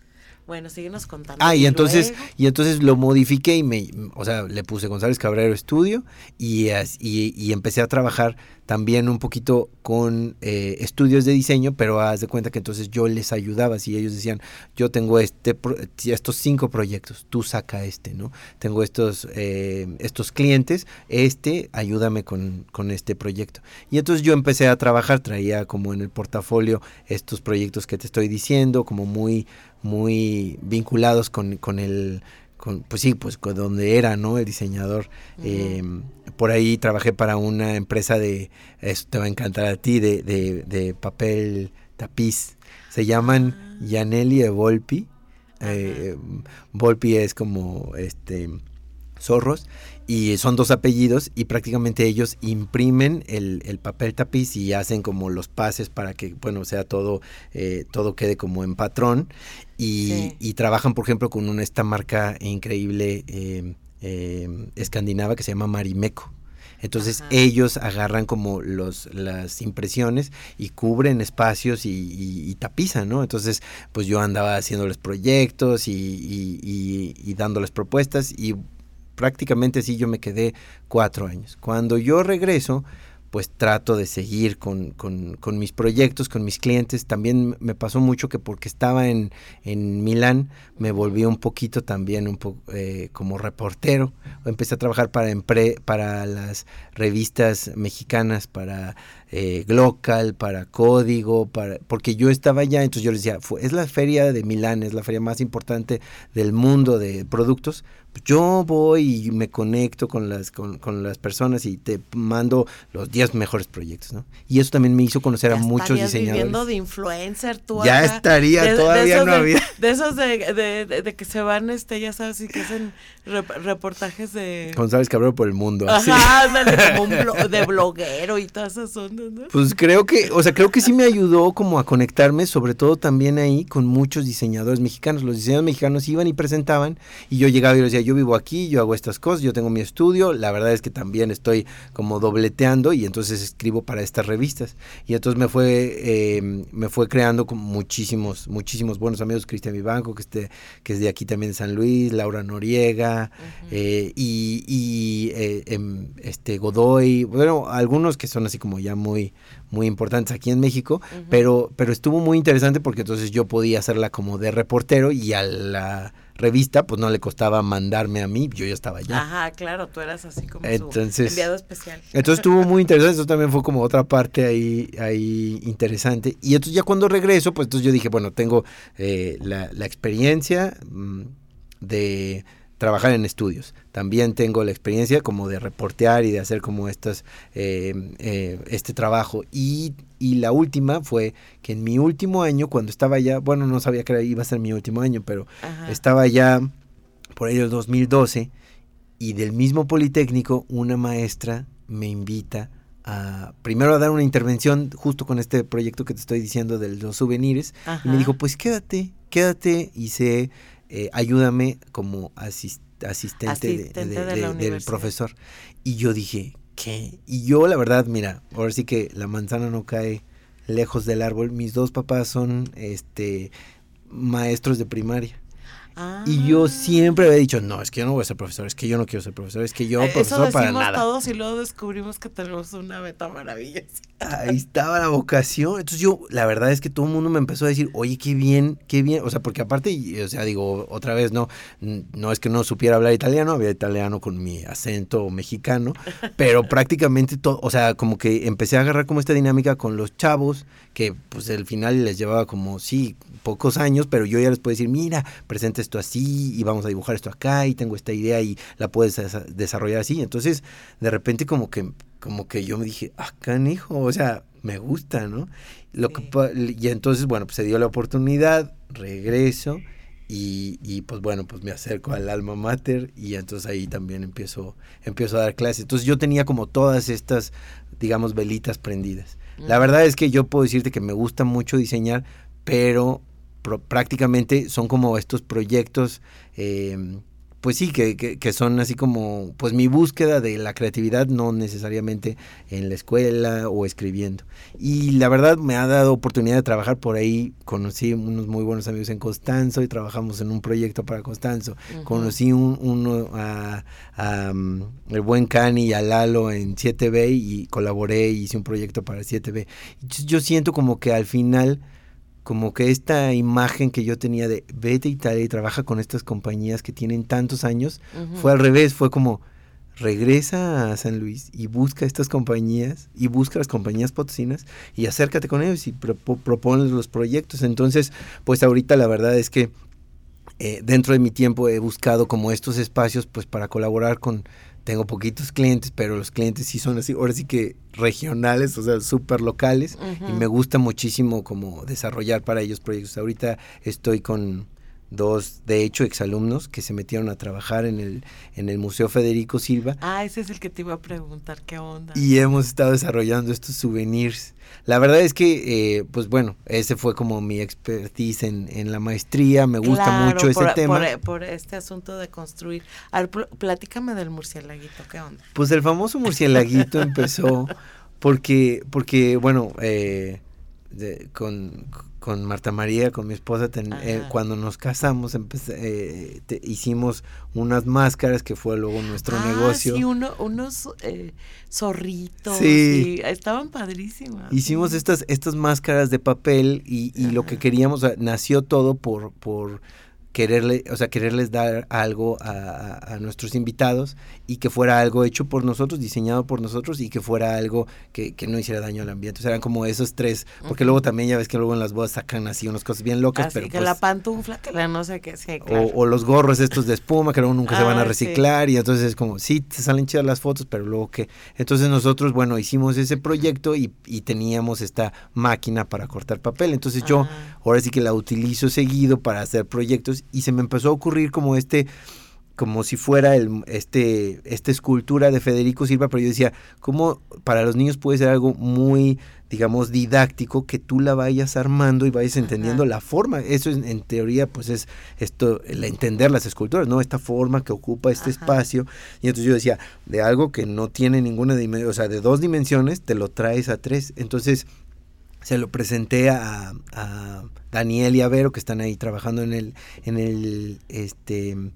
Bueno, síguenos contando. Ah, y entonces, y entonces lo modifiqué y me, o sea, le puse González Cabrero Estudio y, y, empecé a trabajar también un poquito con eh, estudios de diseño, pero haz de cuenta que entonces yo les ayudaba, si ellos decían, yo tengo este, estos cinco proyectos, tú saca este, ¿no? Tengo estos, eh, estos clientes, este, ayúdame con, con este proyecto. Y entonces yo empecé a trabajar, traía como en el portafolio estos proyectos que te estoy diciendo, como muy muy vinculados con, con el, con, pues sí, pues con donde era, ¿no? El diseñador. Em, por ahí trabajé para una empresa de, eso te va a encantar a ti, de, de, papel tapiz. Se llaman ah. Yaneli e Volpi. Eh, Volpi es como este zorros y son dos apellidos y prácticamente ellos imprimen el, el, papel tapiz y hacen como los pases para que bueno sea todo eh, todo quede como en patrón. Y, y, trabajan por ejemplo con una, esta marca increíble eh, eh, escandinava que se llama Marimeco. Entonces ellos agarran como los, las impresiones y cubren espacios y, tapizan, ¿no? Entonces, pues yo andaba haciéndoles proyectos y, y, dándoles propuestas y prácticamente sí yo me quedé cuatro años. Cuando yo regreso, pues trato de seguir con, con, mis proyectos, con mis clientes. También me pasó mucho que porque estaba en, en Milán, me volví un poquito también un poco eh, como reportero. Empecé a trabajar para, para las revistas mexicanas, para eh, Glocal, para Código, para, porque yo estaba allá, entonces yo les decía, es la feria de Milán, es la feria más importante del mundo de productos, yo voy y me conecto con las, con, las personas y te mando los 10 mejores proyectos, ¿no? Y eso también me hizo conocer a muchos diseñadores. viviendo de influencer tú Ya estaría, todavía no había. De, esos de, que se van, este, ya sabes, y que hacen reportajes de... González Cabrero por el mundo. Ajá, como de bloguero y todas esas Pues creo que, o sea, creo que sí me ayudó como a conectarme, sobre todo también ahí con muchos diseñadores mexicanos. Los diseñadores mexicanos iban y presentaban y yo llegaba y les decía, yo vivo aquí, yo hago estas cosas, yo tengo mi estudio, la verdad es que también estoy como dobleteando y entonces escribo para estas revistas. Y entonces me fue, eh, me fue creando con muchísimos, muchísimos buenos amigos, Cristian Vivanco, que, este, que es de aquí también de San Luis, Laura Noriega, eh, y, eh, em, este Godoy, bueno, algunos que son así como ya muy, muy importantes aquí en México, pero, pero estuvo muy interesante porque entonces yo podía hacerla como de reportero y a la revista, pues no le costaba mandarme a mí, yo ya estaba allá. Ajá, claro, tú eras así como entonces, enviado especial. Entonces estuvo muy interesante, eso también fue como otra parte ahí, ahí interesante. Y entonces ya cuando regreso, pues entonces yo dije, bueno, tengo eh, la, la, experiencia mm, de trabajar en estudios. También tengo la experiencia como de reportear y de hacer como estas, eh, eh, este trabajo. Y, y, la última fue que en mi último año, cuando estaba ya, bueno, no sabía que iba a ser mi último año, pero estaba ya por ahí el 2012 y del mismo Politécnico una maestra me invita primero a dar una intervención justo con este proyecto que te estoy diciendo de los souvenirs. Y me dijo, pues quédate, quédate y sé, eh, ayúdame como asistente, del profesor. Y yo dije, ¿qué? Y yo la verdad, mira, ahora sí que la manzana no cae lejos del árbol. Mis dos papás son este maestros de primaria. Y yo ah. siempre había dicho, no, es que yo no voy a ser profesor, es que yo no quiero ser profesor, es que yo eh, profesor para nada. todos y luego descubrimos que tenemos una meta maravillosa. Ahí estaba la vocación. Entonces yo, la verdad es que todo el mundo me empezó a decir, oye, qué bien, qué bien. O sea, porque aparte, o sea, digo, otra vez, no, no es que no supiera hablar italiano, había italiano con mi acento mexicano, pero prácticamente todo, o sea, como que empecé a agarrar como esta dinámica con los chavos, que pues al final les llevaba como, sí, pocos años, pero yo ya les puedo decir, mira, presenta esto así y vamos a dibujar esto acá y tengo esta idea y la puedes desarrollar así. Entonces, de repente como que, como que yo me dije, ah, canijo, o sea, me gusta, ¿no? Lo que, y entonces, bueno, pues se dio la oportunidad, regreso y, y, pues bueno, pues me acerco al alma mater y entonces ahí también empiezo, empiezo a dar clases. Entonces yo tenía como todas estas, digamos, velitas prendidas. La verdad es que yo puedo decirte que me gusta mucho diseñar, pero prácticamente son como estos proyectos, em, pues sí, que, que, son así como, pues mi búsqueda de la creatividad, no necesariamente en la escuela o escribiendo. Y la verdad me ha dado oportunidad de trabajar por ahí, conocí unos muy buenos amigos en Constanzo y trabajamos en un proyecto para Constanzo. Conocí un, uno a, mm, el buen Cani y a Lalo en 7B y colaboré y hice un proyecto para 7B. Yo siento como que al final como que esta imagen que yo tenía de vete a Italia y trabaja con estas compañías que tienen tantos años, fue al revés, fue como regresa a San Luis y busca estas compañías y busca las compañías potosinas y acércate con ellos y propones los proyectos. Entonces, pues ahorita la verdad es que eh, dentro de mi tiempo he buscado como estos espacios pues para colaborar con tengo poquitos clientes, pero los clientes sí son así, ahora sí que regionales, o sea, súper locales, y me gusta muchísimo como desarrollar para ellos proyectos. Ahorita estoy con dos, de hecho, exalumnos que se metieron a trabajar en el, en el Museo Federico Silva. Ah, ese es el que te iba a preguntar, ¿qué onda? Y hemos estado desarrollando estos souvenirs. La verdad es que, eh, pues bueno, ese fue como mi expertise en, en la maestría, me gusta mucho ese tema. Por, por, este asunto de construir. A ver, platícame del murcielaguito, ¿qué onda? Pues el famoso murcielaguito empezó porque, porque bueno, eh, con con Marta María, con mi esposa, eh, cuando nos casamos, eh, hicimos unas máscaras que fue luego nuestro ah, negocio. Sí, unos eh, zorritos. Sí. estaban padrísimas. Hicimos estas, estas máscaras de papel y, y lo que queríamos, nació todo por, por quererle, o sea, quererles dar algo a, nuestros invitados y que fuera algo hecho por nosotros, diseñado por nosotros y que fuera algo que, no hiciera daño al ambiente. O sea, eran como esos tres, porque luego también ya ves que luego en las bodas sacan así unas cosas bien locas, pero que la pantufla, que la no sé qué, sí, o, los gorros estos de espuma que luego nunca se van a ah, reciclar y entonces es como, sí, te salen chidas las fotos, pero luego que... Entonces nosotros, bueno, hicimos ese proyecto y, teníamos esta máquina para cortar papel. Entonces yo ah. ahora sí que la utilizo seguido para hacer proyectos y se me empezó a ocurrir como este como si fuera el, este, esta escultura de Federico Silva, pero yo decía, ¿cómo para los niños puede ser algo muy, digamos, didáctico que tú la vayas armando y vayas entendiendo la forma? Eso en, teoría, pues es esto, el entender las esculturas, ¿no? Esta forma que ocupa este espacio. Y entonces yo decía, de algo que no tiene ninguna dimensión, o sea, de dos dimensiones, te lo traes a tres. Entonces, se lo presenté a, Daniel y a Vero que están ahí trabajando en el en el este en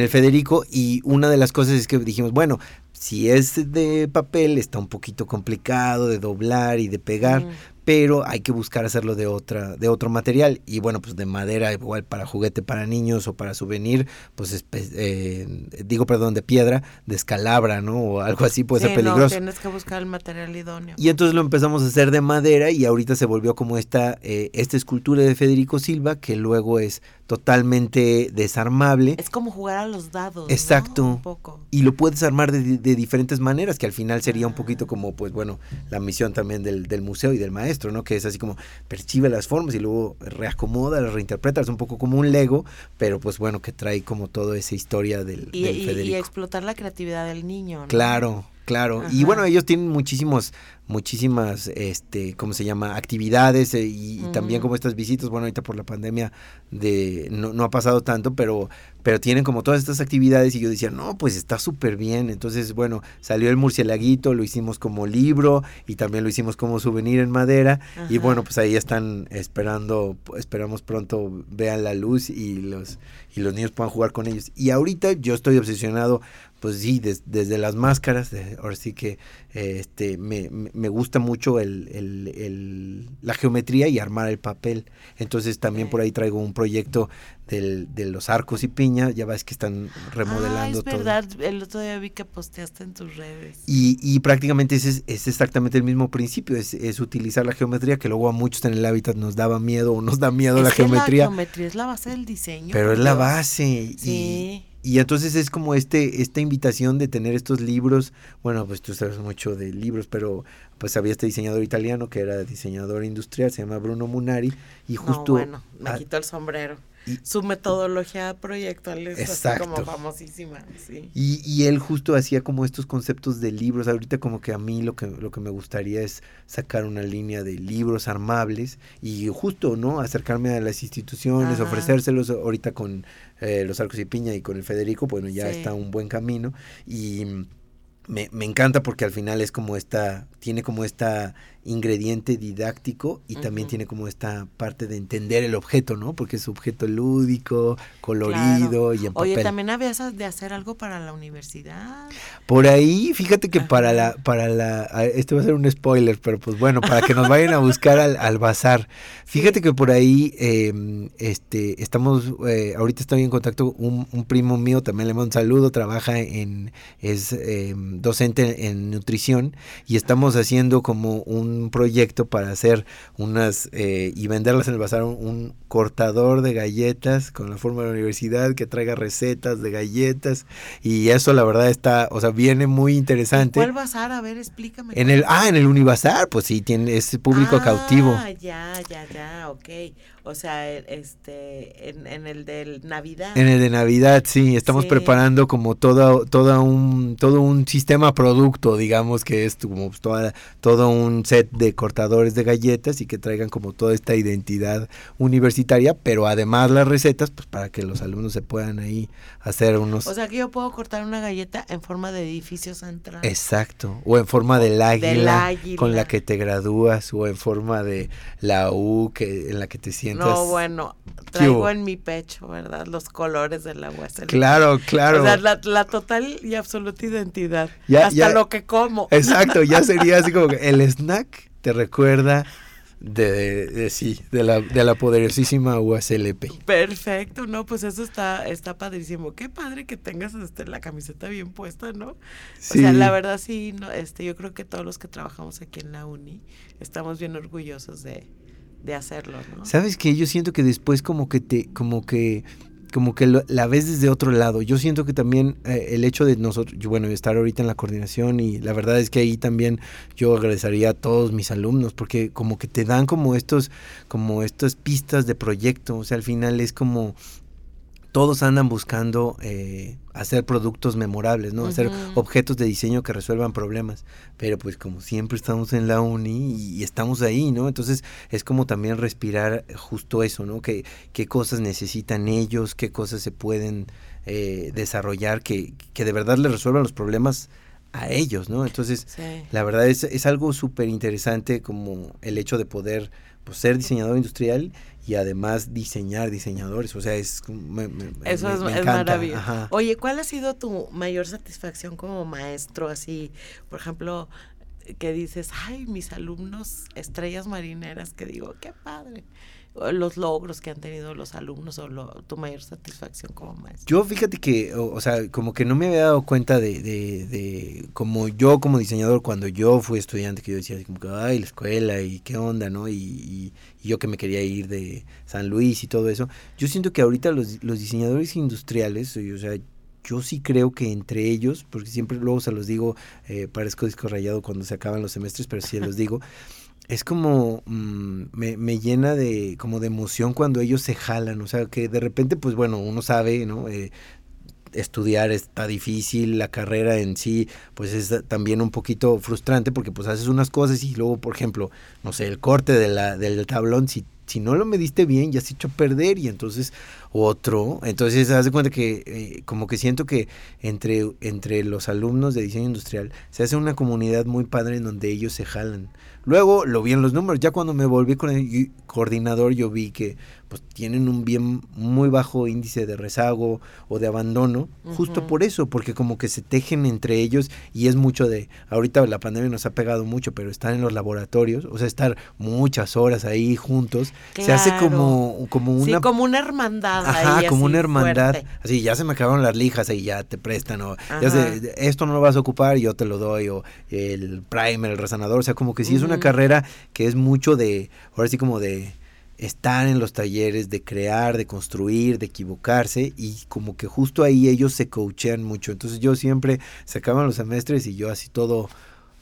el Federico y una de las cosas es que dijimos bueno si es de papel está un poquito complicado de doblar y de pegar pero hay que buscar hacerlo de otra de otro material. Y bueno pues de madera igual para juguete para niños o para souvenir pues eh, digo perdón de piedra de escalabra no o algo así puede ser peligroso no, tienes que buscar el material idóneo. Y entonces lo empezamos a hacer de madera y ahorita se volvió como esta eh, esta escultura de Federico Silva que luego es totalmente desarmable. Es como jugar a los dados. Exacto. Un poco. Y lo puedes armar de, diferentes maneras, que al final sería un poquito ah. como, pues bueno, la misión también del, del, museo y del maestro, ¿no? Que es así como percibe las formas y luego reacomoda, las reinterpreta, es un poco como un Lego, pero pues bueno, que trae como toda esa historia del, y, y, explotar la creatividad del niño. ¿no? Claro. Claro. Y bueno, ellos tienen muchísimos muchísimas, este, ¿cómo se llama? Actividades eh, y, también como estas visitas, bueno, ahorita por la pandemia de, no, no, ha pasado tanto, pero, pero tienen como todas estas actividades y yo decía, no, pues está súper bien. Entonces, bueno, salió el murcielaguito, lo hicimos como libro y también lo hicimos como souvenir en madera y bueno, pues ahí están esperando, esperamos pronto vean la luz y los, y los niños puedan jugar con ellos. Y ahorita yo estoy obsesionado pues sí, desde las máscaras, ahora sí que este, me, me gusta mucho el, el, la geometría y armar el papel. Entonces también por ahí traigo un proyecto del, de los arcos y piña, ya ves que están remodelando ah, es verdad, el otro día vi que posteaste en tus redes. Y, y prácticamente ese es, es, exactamente el mismo principio, es, es, utilizar la geometría, que luego a muchos en el hábitat nos daba miedo o nos da miedo la geometría. La geometría es la base del diseño. Pero es la base. Sí. Y, y entonces es como este, esta invitación de tener estos libros, bueno, pues tú sabes mucho de libros, pero pues había este diseñador italiano que era diseñador industrial, se llama Bruno Munari, y justo... bueno, me quito el sombrero su metodología proyectual es como famosísima. Sí. Y, y, él justo hacía como estos conceptos de libros. Ahorita como que a mí lo que, lo que me gustaría es sacar una línea de libros armables y justo, ¿no? Acercarme a las instituciones, ofrecérselos ahorita con eh, los Arcos y Piña y con el Federico, bueno, ya está un buen camino. Y me, me encanta porque al final es como esta, tiene como esta ingrediente didáctico y también tiene como esta parte de entender el objeto, ¿no? Porque es objeto lúdico, colorido y en papel. Oye, también habías de hacer algo para la universidad. Por ahí, fíjate que para la, para la, este va a ser un spoiler, pero pues bueno, para que nos vayan a buscar al, al bazar. Fíjate que por ahí, em, este, estamos, eh, ahorita estoy en contacto, un, un, primo mío, también le mando un saludo, trabaja en, es em, docente en nutrición y estamos haciendo como un un proyecto para hacer unas eh, y venderlas en el bazar, un, cortador de galletas con la forma de la universidad que traiga recetas de galletas y eso la verdad está, o sea, viene muy interesante. ¿Cuál bazar? A ver, explícame. En el, ah, en el Unibazar, pues sí, tiene ese público cautivo. Ah, ya, ya, ya, ok. O sea, e, este, en, el de Navidad. En el de Navidad, sí. Estamos preparando como toda, toda un, todo un sistema producto, digamos, que es como toda, todo un set de cortadores de galletas y que traigan como toda esta identidad universitaria, pero además las recetas, pues para que los alumnos se puedan ahí hacer unos... O sea, que yo puedo cortar una galleta en forma de edificio central. Exacto. O en forma del águila, con la que te gradúas, o en forma de la U que, en la que te sientes no, bueno, traigo en mi pecho, ¿verdad? Los colores de la USL. Claro, claro. O sea, la, total y absoluta identidad. hasta lo que como. Exacto, ya sería así como que el snack te recuerda de, sí, de la, de la poderosísima USLP. Perfecto, no, pues eso está, está padrísimo. Qué padre que tengas este, la camiseta bien puesta, ¿no? Sí. O sea, la verdad sí, no, este, yo creo que todos los que trabajamos aquí en la uni estamos bien orgullosos de, de hacerlo, ¿no? Sabes que yo siento que después como que te, como que como que la ves desde otro lado. Yo siento que también eh, el hecho de nosotros, bueno, estar ahorita en la coordinación y la verdad es que ahí también yo agradecería a todos mis alumnos porque como que te dan como estos, como estas pistas de proyecto, o sea, al final es como todos andan buscando eh, hacer productos memorables, ¿no? Hacer objetos de diseño que resuelvan problemas. Pero pues como siempre estamos en la uni y, estamos ahí, ¿no? Entonces es como también respirar justo eso, ¿no? Que, qué cosas necesitan ellos, qué cosas se pueden eh, desarrollar que, que de verdad les resuelvan los problemas a ellos, ¿no? Entonces, la verdad es, es algo súper interesante como el hecho de poder pues, ser diseñador industrial y además diseñar diseñadores. O sea, es. Eso es, maravilloso. Oye, ¿cuál ha sido tu mayor satisfacción como maestro? Así, por ejemplo, que dices, ay, mis alumnos estrellas marineras, que digo, qué padre los logros que han tenido los alumnos o tu mayor satisfacción como maestro? Yo fíjate que, o, sea, como que no me había dado cuenta de, de, de, como yo como diseñador, cuando yo fui estudiante, que yo decía, como que, ay, la escuela y qué onda, ¿no? Y, yo que me quería ir de San Luis y todo eso. Yo siento que ahorita los, los diseñadores industriales, o sea, yo sí creo que entre ellos, porque siempre luego se los digo, eh, parezco disco rayado cuando se acaban los semestres, pero sí los digo, es como mm, me, me, llena de como de emoción cuando ellos se jalan, o sea que de repente pues bueno uno sabe, ¿no? Eh, estudiar está difícil, la carrera en sí pues es también un poquito frustrante porque pues haces unas cosas y luego, por ejemplo, no sé, el corte de la, del tablón, si, si no lo mediste bien, ya se echó a perder y entonces otro, entonces se hace cuenta que eh, como que siento que entre, entre los alumnos de diseño industrial se hace una comunidad muy padre en donde ellos se jalan. Luego lo vi en los números, ya cuando me volví con el coordinador yo vi que pues tienen un bien muy bajo índice de rezago o de abandono, justo por eso, porque como que se tejen entre ellos y es mucho de, ahorita la pandemia nos ha pegado mucho, pero estar en los laboratorios, o sea, estar muchas horas ahí juntos, se hace como, como una... Sí, como una hermandad. Ajá, como una hermandad. Así, ya se me acabaron las lijas y ya te prestan, o ya sé, esto no lo vas a ocupar, yo te lo doy, o el primer, el resanador, o sea, como que sí es una carrera que es mucho de, ahora sí como de estar en los talleres, de crear, de construir, de equivocarse y como que justo ahí ellos se coachean mucho. Entonces yo siempre se acaban los semestres y yo así todo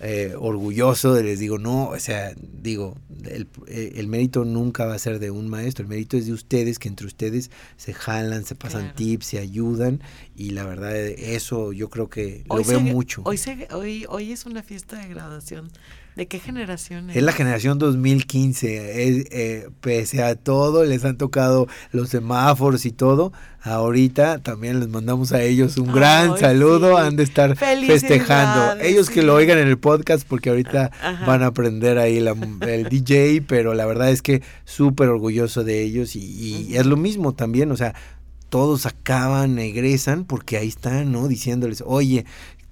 eh, orgulloso les digo, no, o sea, digo, el, eh, el, mérito nunca va a ser de un maestro, el mérito es de ustedes, que entre ustedes se jalan, se pasan tips, se ayudan y la verdad eso yo creo que lo veo mucho. Hoy, hoy, hoy es una fiesta de graduación ¿De qué generación es? la generación 2015. eh, pese a todo, les han tocado los semáforos y todo. Ahorita también les mandamos a ellos un gran saludo. Han de estar festejando. Ellos que lo oigan en el podcast, porque ahorita van a aprender ahí el DJ, pero la verdad es que súper orgulloso de ellos y, es lo mismo también. O sea, todos acaban, egresan, porque ahí están, ¿no? Diciéndoles, oye,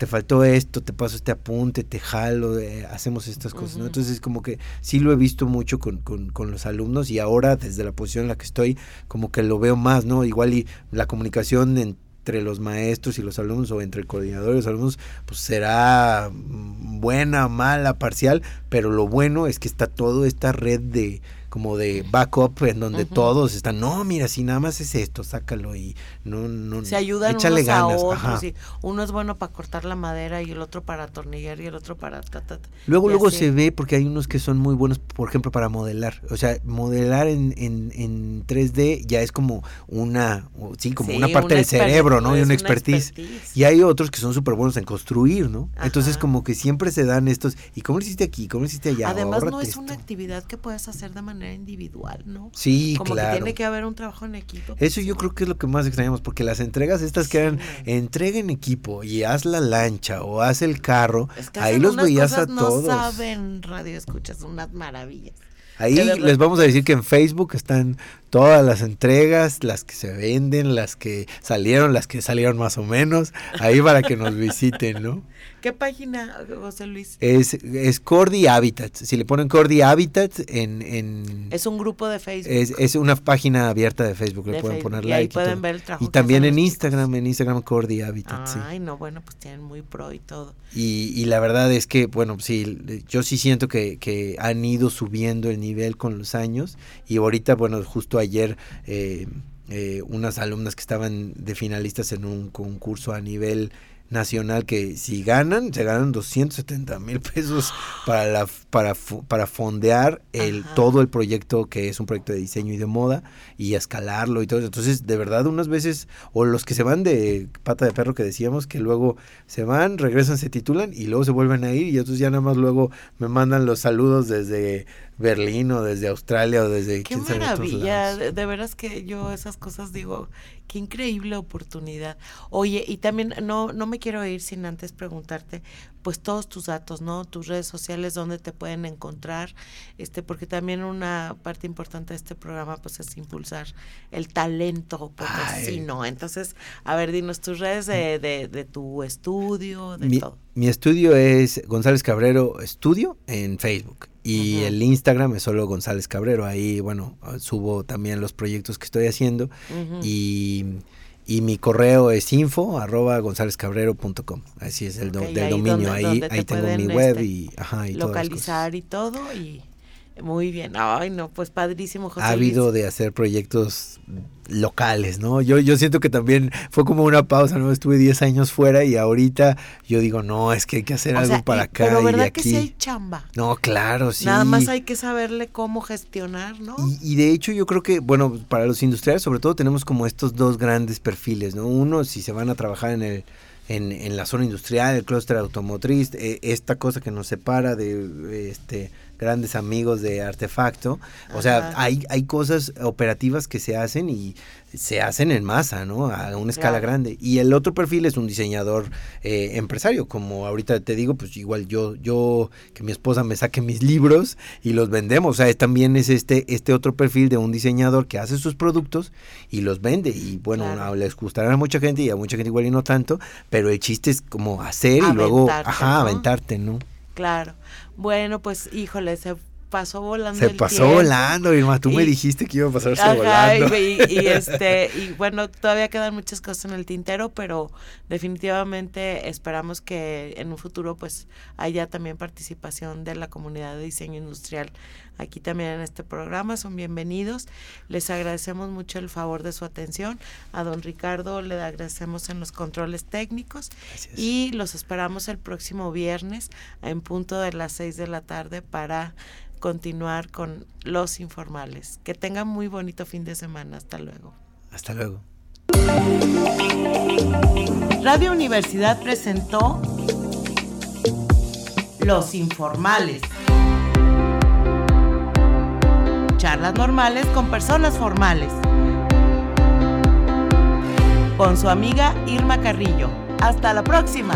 te faltó esto, te paso este apunte, te jalo, eh, hacemos estas cosas, ¿no? Entonces como que sí lo he visto mucho con, con, con, los alumnos y ahora desde la posición en la que estoy como que lo veo más, ¿no? Igual y la comunicación entre los maestros y los alumnos o entre el coordinador y los alumnos pues será buena, mala, parcial, pero lo bueno es que está toda esta red de como de backup en donde todos están, no, mira, si nada más es esto, sácalo y no, no, se ayudan échale unos ganas. a otros. Y uno es bueno para cortar la madera y el otro para atornillar y el otro para... luego, luego se ve porque hay unos que son muy buenos, por ejemplo, para modelar. O sea, modelar en, en, en 3D ya es como una, sí, como una parte del cerebro, ¿no? Y una expertise. Y hay otros que son súper buenos en construir, ¿no? Entonces como que siempre se dan estos, ¿y cómo lo hiciste aquí? ¿Cómo lo hiciste allá? Además no es una actividad que puedes hacer de manera individual, ¿no? Sí, Como claro. que tiene que haber un trabajo en equipo. Eso yo creo que es lo que más extrañamos, porque las entregas estas que eran entrega en equipo y haz la lancha o haz el carro, ahí los veías a todos. No saben radio escuchas unas maravillas. Ahí les vamos a decir que en Facebook están todas las entregas, las que se venden, las que salieron, las que salieron más o menos, ahí para que nos visiten, ¿no? ¿Qué página, José Luis? Es, es Cordy Habitats. Si le ponen Cordy Habitats en, en... Es un grupo de Facebook. Es, es una página abierta de Facebook, le pueden poner y like. Ahí pueden ver el trabajo. Y también en Instagram, en Instagram Cordy Habitats. Ay, no, bueno, pues tienen muy pro y todo. Y, y la verdad es que, bueno, sí, yo sí siento que, que han ido subiendo el nivel con los años y ahorita, bueno, justo ayer... Eh, eh, unas alumnas que estaban de finalistas en un concurso a nivel nacional que si ganan, se ganan 270 mil pesos para, la, para, para fondear el, todo el proyecto que es un proyecto de diseño y de moda y escalarlo y todo eso. Entonces, de verdad, unas veces, o los que se van de pata de perro que decíamos, que luego se van, regresan, se titulan y luego se vuelven a ir y entonces ya nada más luego me mandan los saludos desde Berlín o desde Australia o desde... Qué maravilla, de, de veras que yo esas cosas digo, qué increíble oportunidad. Oye, y también no, no me quiero ir sin antes preguntarte, pues todos tus datos, ¿no? Tus redes sociales, dónde te pueden encontrar, este, porque también una parte importante de este programa, pues es impulsar el talento potosino. Entonces, a ver, dinos tus redes de, de, de tu estudio, de mi, todo. Mi estudio es González Cabrero Estudio en Facebook. Y el Instagram es solo González Cabrero. Ahí, bueno, subo también los proyectos que estoy haciendo. Y, y, mi correo es info arroba gonzálezcabrero.com. Así es el do, del dominio. ahí ahí tengo mi web este, y, ajá, y localizar y todo. Y Muy bien, ay no, pues padrísimo José. Ha habido de hacer proyectos locales, ¿no? Yo, yo siento que también fue como una pausa, ¿no? Estuve 10 años fuera y ahorita yo digo, no, es que hay que hacer algo para acá. Pero ¿verdad que sí hay chamba? No, claro, sí. Nada más hay que saberle cómo gestionar, ¿no? Y, y, de hecho yo creo que, bueno, para los industriales sobre todo tenemos como estos dos grandes perfiles, ¿no? Uno, si se van a trabajar en el en, en la zona industrial, el clúster automotriz, eh, esta cosa que nos separa de este grandes amigos de artefacto. O sea, hay, hay cosas operativas que se hacen y se hacen en masa, ¿no? A una escala grande. Y el otro perfil es un diseñador eh, empresario, como ahorita te digo, pues igual yo, yo, que mi esposa me saque mis libros y los vendemos. O sea, también es este, este otro perfil de un diseñador que hace sus productos y los vende. Y bueno, les gustará a mucha gente y a mucha gente igual y no tanto, pero el chiste es como hacer y luego, ajá, aventarte, ¿no? Claro. Bueno, pues híjole, se pasó volando. Se pasó volando, Irma. Tú me dijiste que iba a pasarse volando. Y, y, este, y bueno, todavía quedan muchas cosas en el tintero, pero definitivamente esperamos que en un futuro pues haya también participación de la comunidad de diseño industrial aquí también en este programa. Son bienvenidos. Les agradecemos mucho el favor de su atención. A don Ricardo le agradecemos en los controles técnicos y los esperamos el próximo viernes en punto de las seis de la tarde para continuar con los informales. Que tengan muy bonito fin de semana. Hasta luego. Hasta luego. Radio Universidad presentó Los Informales. Charlas normales con personas formales. Con su amiga Irma Carrillo. Hasta la próxima.